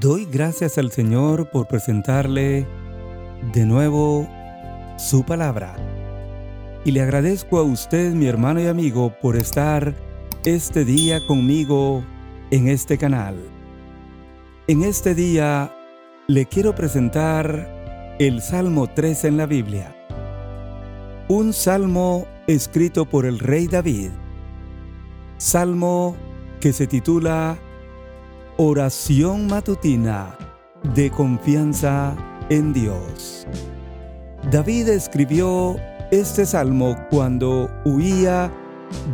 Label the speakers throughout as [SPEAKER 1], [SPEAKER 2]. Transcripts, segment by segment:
[SPEAKER 1] Doy gracias al Señor por presentarle de nuevo su palabra. Y le agradezco a usted, mi hermano y amigo, por estar este día conmigo en este canal. En este día le quiero presentar el Salmo 3 en la Biblia. Un salmo escrito por el rey David. Salmo que se titula Oración matutina de confianza en Dios. David escribió este salmo cuando huía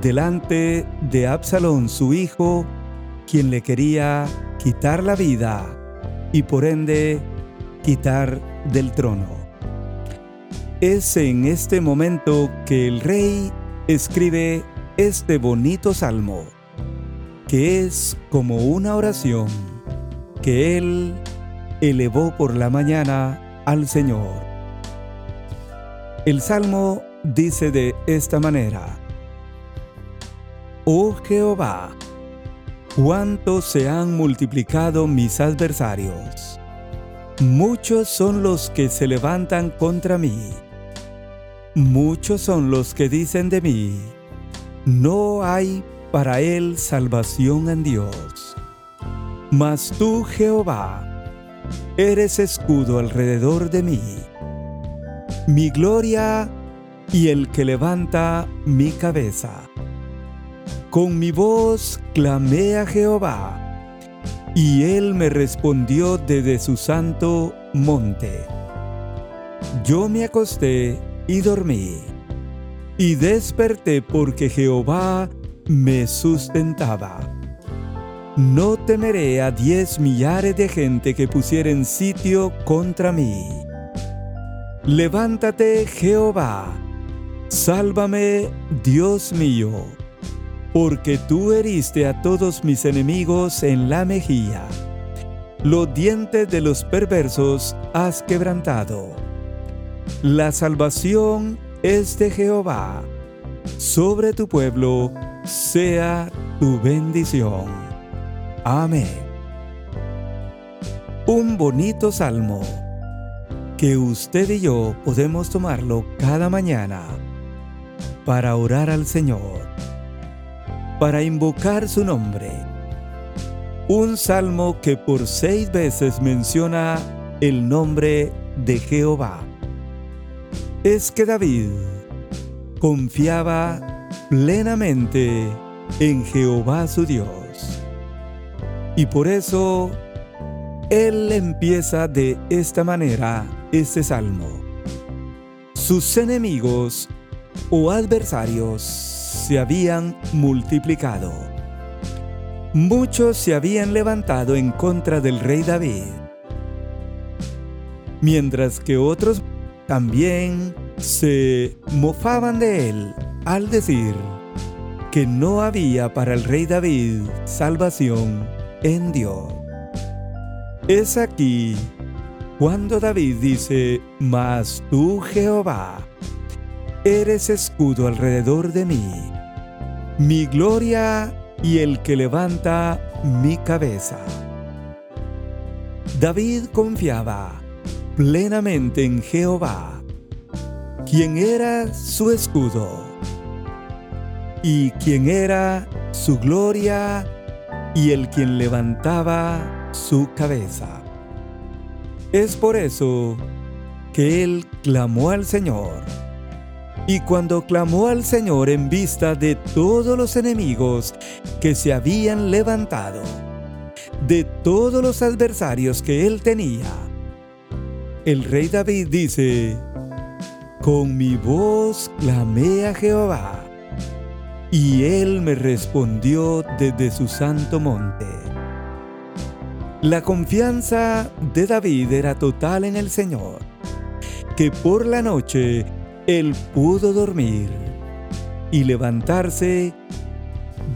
[SPEAKER 1] delante de Absalón, su hijo, quien le quería quitar la vida y por ende quitar del trono. Es en este momento que el rey escribe este bonito salmo que es como una oración que Él elevó por la mañana al Señor. El Salmo dice de esta manera, Oh Jehová, cuánto se han multiplicado mis adversarios. Muchos son los que se levantan contra mí. Muchos son los que dicen de mí, no hay para él salvación en Dios. Mas tú, Jehová, eres escudo alrededor de mí, mi gloria y el que levanta mi cabeza. Con mi voz clamé a Jehová, y él me respondió desde su santo monte. Yo me acosté y dormí, y desperté porque Jehová me sustentaba. No temeré a diez millares de gente que pusieren sitio contra mí. Levántate, Jehová, sálvame, Dios mío, porque tú heriste a todos mis enemigos en la mejilla. Los dientes de los perversos has quebrantado. La salvación es de Jehová. Sobre tu pueblo sea tu bendición. Amén. Un bonito salmo que usted y yo podemos tomarlo cada mañana para orar al Señor, para invocar su nombre. Un salmo que por seis veces menciona el nombre de Jehová. Es que David confiaba plenamente en Jehová su Dios. Y por eso Él empieza de esta manera este salmo. Sus enemigos o adversarios se habían multiplicado. Muchos se habían levantado en contra del rey David, mientras que otros también se mofaban de él al decir que no había para el rey David salvación en Dios. Es aquí cuando David dice, Mas tú Jehová, eres escudo alrededor de mí, mi gloria y el que levanta mi cabeza. David confiaba plenamente en Jehová, quien era su escudo y quien era su gloria y el quien levantaba su cabeza. Es por eso que él clamó al Señor. Y cuando clamó al Señor en vista de todos los enemigos que se habían levantado, de todos los adversarios que él tenía, el rey David dice, con mi voz clamé a Jehová y él me respondió desde su santo monte. La confianza de David era total en el Señor, que por la noche él pudo dormir y levantarse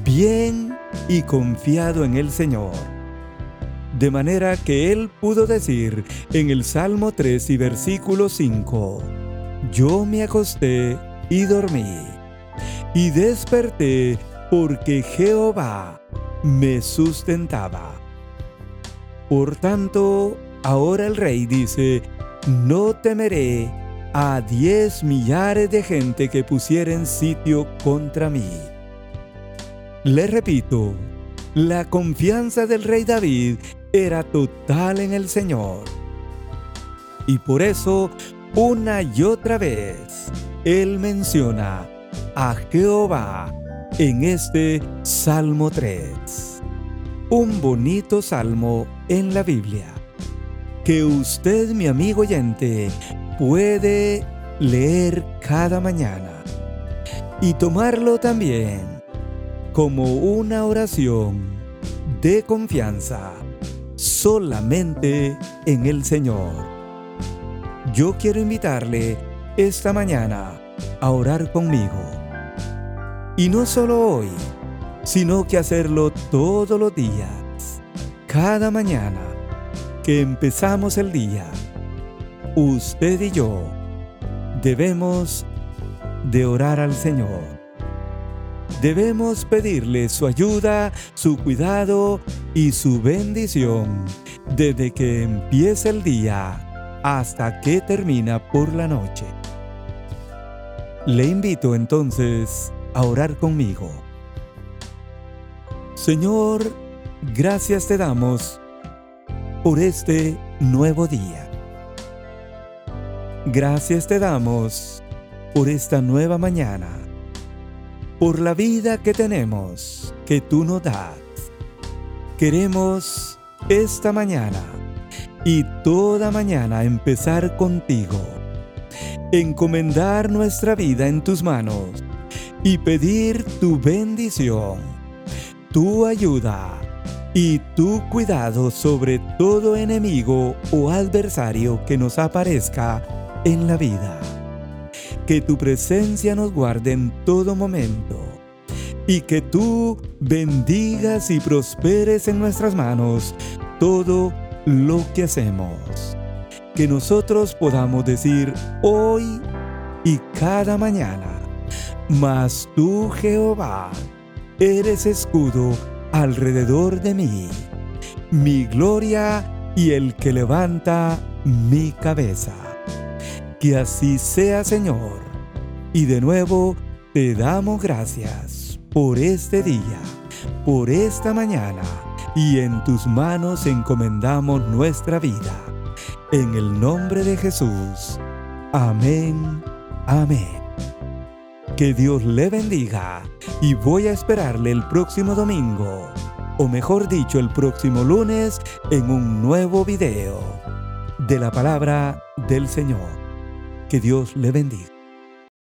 [SPEAKER 1] bien y confiado en el Señor. De manera que él pudo decir en el Salmo 3 y versículo 5, Yo me acosté y dormí y desperté porque Jehová me sustentaba. Por tanto, ahora el rey dice, no temeré a diez millares de gente que pusieren sitio contra mí. Le repito, la confianza del rey David era total en el Señor. Y por eso, una y otra vez, él menciona a Jehová en este Salmo 3. Un bonito salmo en la Biblia que usted, mi amigo oyente, puede leer cada mañana y tomarlo también como una oración de confianza solamente en el Señor. Yo quiero invitarle esta mañana a orar conmigo. Y no solo hoy, sino que hacerlo todos los días, cada mañana que empezamos el día. Usted y yo debemos de orar al Señor. Debemos pedirle su ayuda, su cuidado y su bendición desde que empieza el día hasta que termina por la noche. Le invito entonces a orar conmigo. Señor, gracias te damos por este nuevo día. Gracias te damos por esta nueva mañana, por la vida que tenemos, que tú nos das. Queremos esta mañana y toda mañana empezar contigo encomendar nuestra vida en tus manos y pedir tu bendición, tu ayuda y tu cuidado sobre todo enemigo o adversario que nos aparezca en la vida. Que tu presencia nos guarde en todo momento y que tú bendigas y prosperes en nuestras manos todo lo que hacemos que nosotros podamos decir hoy y cada mañana, mas tú Jehová, eres escudo alrededor de mí, mi gloria y el que levanta mi cabeza. Que así sea Señor. Y de nuevo te damos gracias por este día, por esta mañana, y en tus manos encomendamos nuestra vida en el nombre de Jesús. Amén. Amén. Que Dios le bendiga y voy a esperarle el próximo domingo, o mejor dicho, el próximo lunes, en un nuevo video de la palabra del Señor. Que Dios le bendiga.